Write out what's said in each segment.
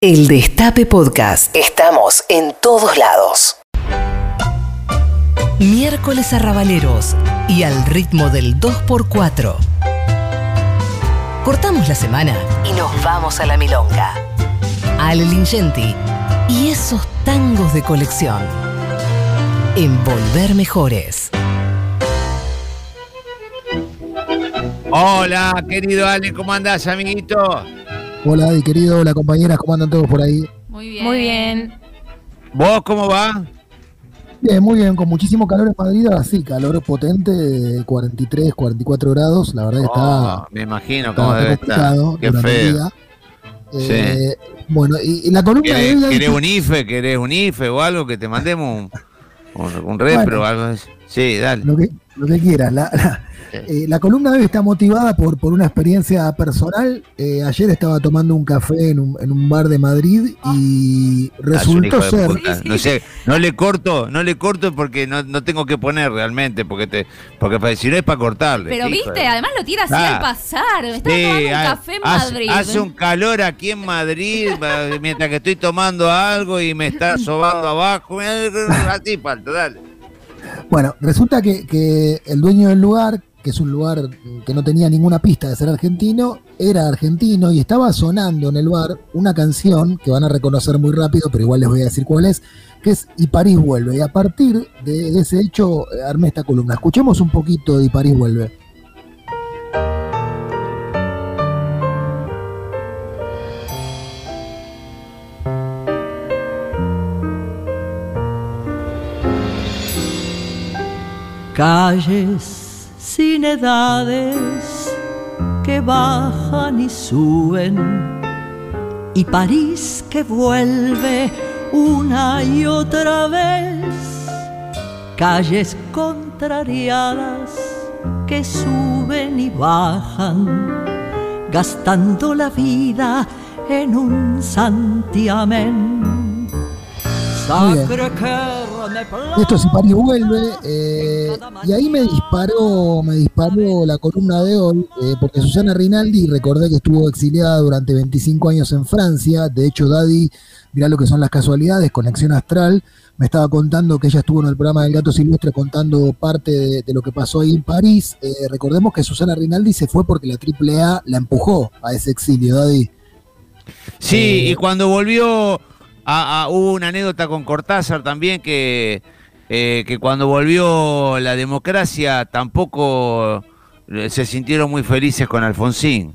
El Destape Podcast. Estamos en todos lados. Miércoles arrabaleros y al ritmo del 2x4. Cortamos la semana y nos vamos a la milonga. Ale Lingenti y esos tangos de colección. En Volver Mejores. Hola, querido Ale, ¿cómo andás, amiguito? Hola, Adi, querido, hola, compañeras, ¿cómo andan todos por ahí? Muy bien. Muy bien. ¿Vos cómo va? Bien, muy bien, con muchísimo calor en Madrid, ahora sí, calor potente, de 43, 44 grados, la verdad que está, Oh, me imagino está cómo debe estar. Qué feo. Eh, Bueno, y, y la columna de ¿Querés, Adi, querés un IFE? ¿Querés un IFE o algo que te mandemos? Un, un, un repro o algo así. Sí, dale. lo que, lo que quieras. La, la- eh, la columna de hoy está motivada por, por una experiencia personal. Eh, ayer estaba tomando un café en un, en un bar de Madrid y Ah, resultó ser... No sé, no le corto, no le corto porque no, no tengo que poner realmente, porque te, porque pa- si no es para cortarle. Pero viste, de- además lo tira así Ah. al pasar. Me estaba Sí, tomando un ha- café en hace, Madrid. hace un calor aquí en Madrid mientras que estoy tomando algo y me está sobando abajo. Así falta, dale. Bueno, resulta que, que el dueño del lugar, que es un lugar que no tenía ninguna pista de ser argentino, era argentino y estaba sonando en el bar una canción que van a reconocer muy rápido, pero igual les voy a decir cuál es, que es Y París vuelve. Y a partir de, de ese hecho eh, armé esta columna. Escuchemos un poquito de Y París vuelve. Calles sin edades que bajan y suben y París que vuelve una y otra vez calles contrariadas que suben y bajan gastando la vida en un santiamén Esto es París vuelve. eh, y ahí me disparó, me disparó la columna de hoy, eh, porque Susana Rinaldi, recordé que estuvo exiliada durante 25 años en Francia. De hecho, Daddy, mirá lo que son las casualidades, Conexión Astral, me estaba contando que ella estuvo en el programa del Gato Silvestre contando parte de, de lo que pasó ahí en París. Eh, recordemos que Susana Rinaldi se fue porque la AAA la empujó a ese exilio, Daddy. Sí, Eh, y cuando volvió, a, a- hubo una anécdota con Cortázar también que, eh, que cuando volvió la democracia tampoco eh, se sintieron muy felices con Alfonsín.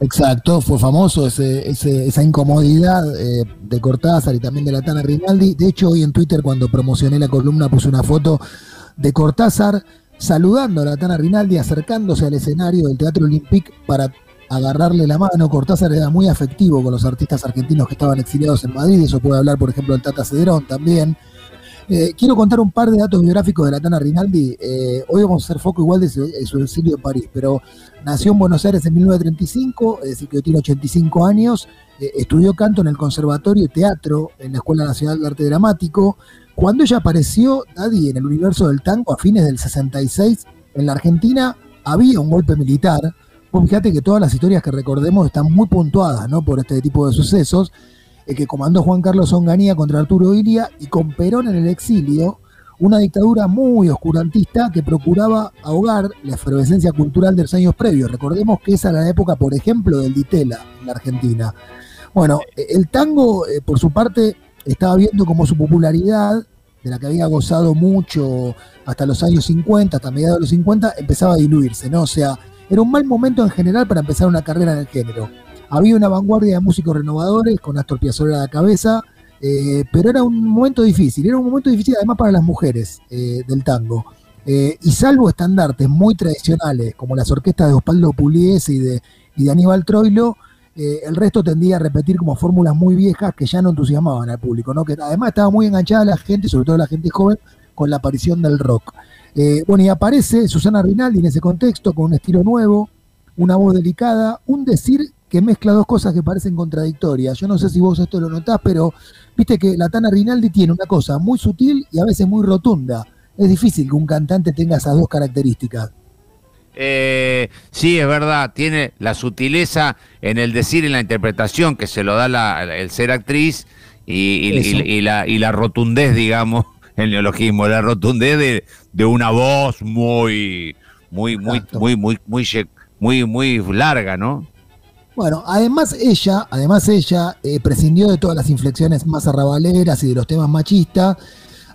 Exacto, fue famoso ese, ese- esa incomodidad eh, de Cortázar y también de la Tana Rinaldi. De hecho, hoy en Twitter, cuando promocioné la columna, puse una foto de Cortázar saludando a la Tana Rinaldi, acercándose al escenario del Teatro Olympique para agarrarle la mano. Cortázar era muy afectivo con los artistas argentinos que estaban exiliados en Madrid. Eso puede hablar, por ejemplo, el Tata Cederón también. Eh, quiero contar un par de datos biográficos de la Tana Rinaldi. Eh, hoy vamos a hacer foco igual de su, de su exilio en París, pero nació en Buenos Aires en 1935, es decir, que tiene 85 años. Eh, estudió canto en el Conservatorio y Teatro en la Escuela Nacional de Arte Dramático. Cuando ella apareció, Daddy, en el universo del tango a fines del 66, en la Argentina había un golpe militar. Vos fíjate que todas las historias que recordemos están muy puntuadas ¿no? por este tipo de sucesos eh, que comandó Juan Carlos Onganía contra Arturo Ilia y con Perón en el exilio, una dictadura muy oscurantista que procuraba ahogar la efervescencia cultural de los años previos. Recordemos que esa era la época, por ejemplo, del Ditela en la Argentina. Bueno, eh, el tango, eh, por su parte, estaba viendo como su popularidad, de la que había gozado mucho hasta los años 50, hasta mediados de los 50, empezaba a diluirse, ¿no? O sea, era un mal momento en general para empezar una carrera en el género. Había una vanguardia de músicos renovadores con Astor Piazzolla a la cabeza, eh, pero era un momento difícil, era un momento difícil además para las mujeres eh, del tango. Eh, y salvo estandartes muy tradicionales, como las orquestas de Osvaldo Pugliese y de, y Aníbal Troilo, el resto tendía a repetir como fórmulas muy viejas que ya no entusiasmaban al público, ¿no? que además estaba muy enganchada la gente, sobre todo la gente joven, con la aparición del rock. Eh, bueno, y aparece Susana Rinaldi en ese contexto con un estilo nuevo, una voz delicada, un decir que mezcla dos cosas que parecen contradictorias. Yo no sé si vos esto lo notás, pero viste que la Tana Rinaldi tiene una cosa muy sutil y a veces muy rotunda. Es difícil que un cantante tenga esas dos características. Eh, sí, es verdad, tiene la sutileza en el decir y en la interpretación que se lo da la, el ser actriz y, la, y la rotundez, digamos, el neologismo, la rotundez de, de una voz muy, muy, muy, muy, muy, muy, muy, muy larga, ¿no? Bueno, además ella, además ella eh, prescindió de todas las inflexiones más arrabaleras y de los temas machistas,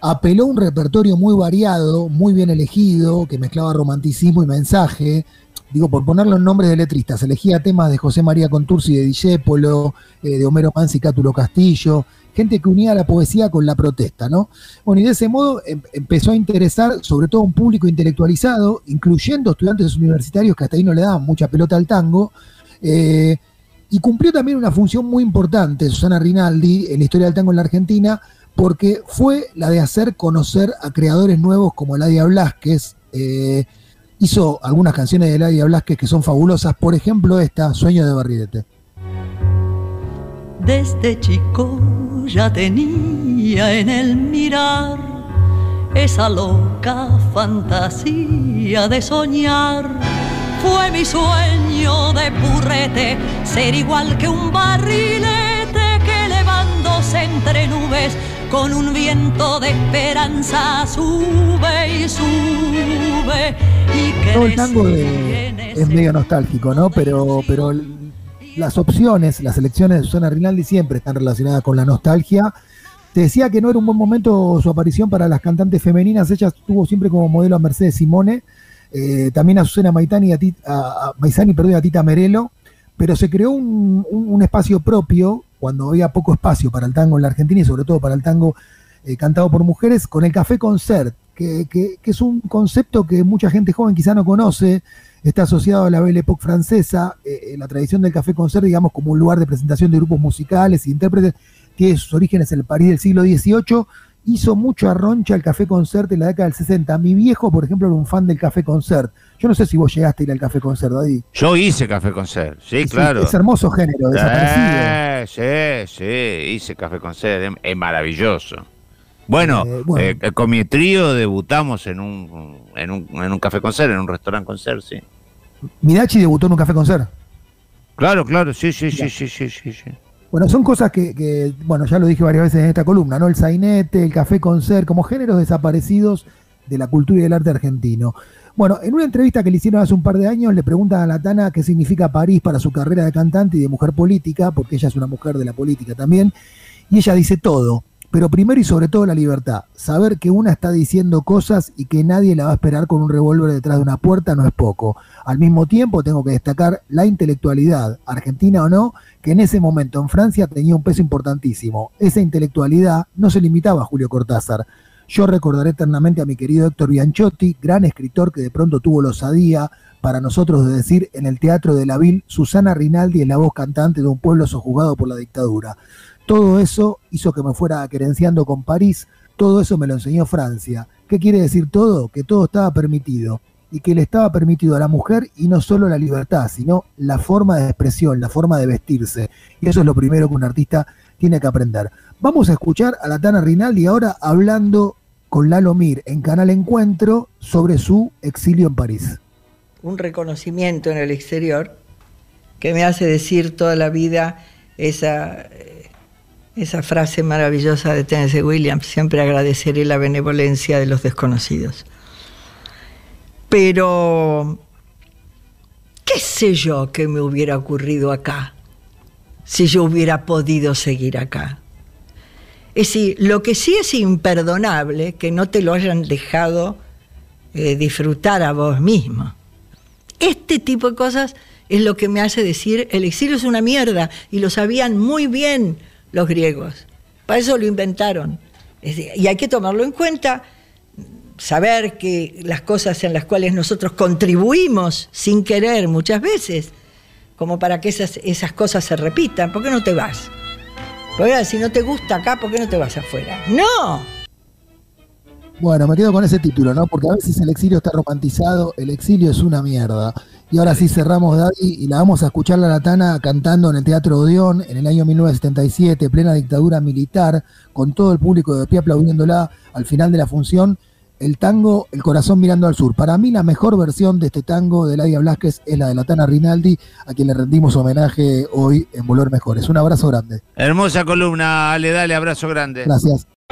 apeló a un repertorio muy variado, muy bien elegido, que mezclaba romanticismo y mensaje. Digo, por ponerlo en nombres de letristas, elegía temas de José María Contursi de Discépolo, eh, de Homero Mansi Cátulo Castillo, gente que unía la poesía con la protesta, ¿no? Bueno, y de ese modo em, empezó a interesar sobre todo un público intelectualizado, incluyendo estudiantes universitarios que hasta ahí no le daban mucha pelota al tango, eh, y cumplió también una función muy importante, Susana Rinaldi, en la historia del tango en la Argentina, porque fue la de hacer conocer a creadores nuevos como Eladia Blasquez. Eh, hizo algunas canciones de Eladia Blasquez que son fabulosas, por ejemplo esta, Sueño de Barridete. Desde chico ya tenía en el mirar esa loca fantasía de soñar fue mi sueño de purrete, ser igual que un barrilete que levándose entre nubes con un viento de esperanza sube y sube. Y Todo el tango es medio nostálgico, ¿no? Pero, pero las opciones, las elecciones de Susana Rinaldi siempre están relacionadas con la nostalgia. Te decía que no era un buen momento su aparición para las cantantes femeninas. Ella tuvo siempre como modelo a Mercedes Simone eh, también a Susana Maitani, a, Tita, a, perdón, a Tita Merelo, pero se creó un, espacio propio cuando había poco espacio para el tango en la Argentina y sobre todo para el tango eh, cantado por mujeres, con el Café Concert, que, es un concepto que mucha gente joven quizá no conoce, está asociado a la Belle Époque francesa, eh, la tradición del Café Concert, digamos, como un lugar de presentación de grupos musicales e intérpretes, tiene sus orígenes en el París del siglo XVIII hizo mucho arroncha el Café Concert en la década del 60. Mi viejo, por ejemplo, era un fan del Café Concert. Yo no sé si vos llegaste a ir al Café Concert, Daddy. Yo hice Café Concert, sí, claro. Es hermoso género, desaparecido. Sí, sí, hice Café Concert, es maravilloso. Bueno, eh, eh, con mi trío debutamos en un, en un, en un Café Concert, en un restaurante concert, sí. ¿Midachi debutó en un Café Concert? Claro, claro, sí, sí, sí, sí, sí, sí, sí. Bueno, son cosas que, bueno, ya lo dije varias veces en esta columna, ¿no? El sainete, el café con ser, como géneros desaparecidos de la cultura y del arte argentino. Bueno, en una entrevista que le hicieron hace un par de años, le preguntan a la Tana qué significa París para su carrera de cantante y de mujer política, porque ella es una mujer de la política también, y ella dice todo. Pero primero y sobre todo la libertad. Saber que una está diciendo cosas y que nadie la va a esperar con un revólver detrás de una puerta no es poco. Al mismo tiempo tengo que destacar la intelectualidad, argentina o no, que en ese momento en Francia tenía un peso importantísimo. Esa intelectualidad no se limitaba a Julio Cortázar. Yo recordaré eternamente a mi querido Héctor Bianchotti, gran escritor que de pronto tuvo la osadía para nosotros de decir en el Teatro de la Ville, Susana Rinaldi es la voz cantante de un pueblo sojuzgado por la dictadura. Todo eso hizo que me fuera querenciando con París, todo eso me lo enseñó Francia. ¿Qué quiere decir todo? Que todo estaba permitido y que le estaba permitido a la mujer y no solo la libertad, sino la forma de expresión, la forma de vestirse. Y eso es lo primero que un artista tiene que aprender. Vamos a escuchar a la Tana Rinaldi ahora hablando con Lalo Mir en Canal Encuentro sobre su exilio en París. Un reconocimiento en el exterior que me hace decir toda la vida esa esa frase maravillosa de Tennessee Williams, siempre agradeceré la benevolencia de los desconocidos. Pero, ¿qué sé yo que me hubiera ocurrido acá si yo hubiera podido seguir acá? Es decir, lo que sí es imperdonable que no te lo hayan dejado eh, disfrutar a vos mismo. Este tipo de cosas es lo que me hace decir el exilio es una mierda y lo sabían muy bien los griegos. Para eso lo inventaron. Y hay que tomarlo en cuenta, saber que las cosas en las cuales nosotros contribuimos sin querer muchas veces, como para que esas, esas cosas se repitan, ¿por qué no te vas? Porque si no te gusta acá, ¿por qué no te vas afuera? ¡No! Bueno, me quedo con ese título, ¿no? Porque a veces el exilio está romantizado, el exilio es una mierda. Y ahora sí cerramos, Daddy, y la vamos a escuchar la Latana cantando en el Teatro Odeón en el año 1977, plena dictadura militar, con todo el público de pie aplaudiéndola al final de la función. El tango El corazón mirando al sur. Para mí la mejor versión de este tango de Ladia Blasquez es la de Latana Rinaldi, a quien le rendimos homenaje hoy en Volver Mejores. Un abrazo grande. Hermosa columna, Ale, dale, abrazo grande. Gracias.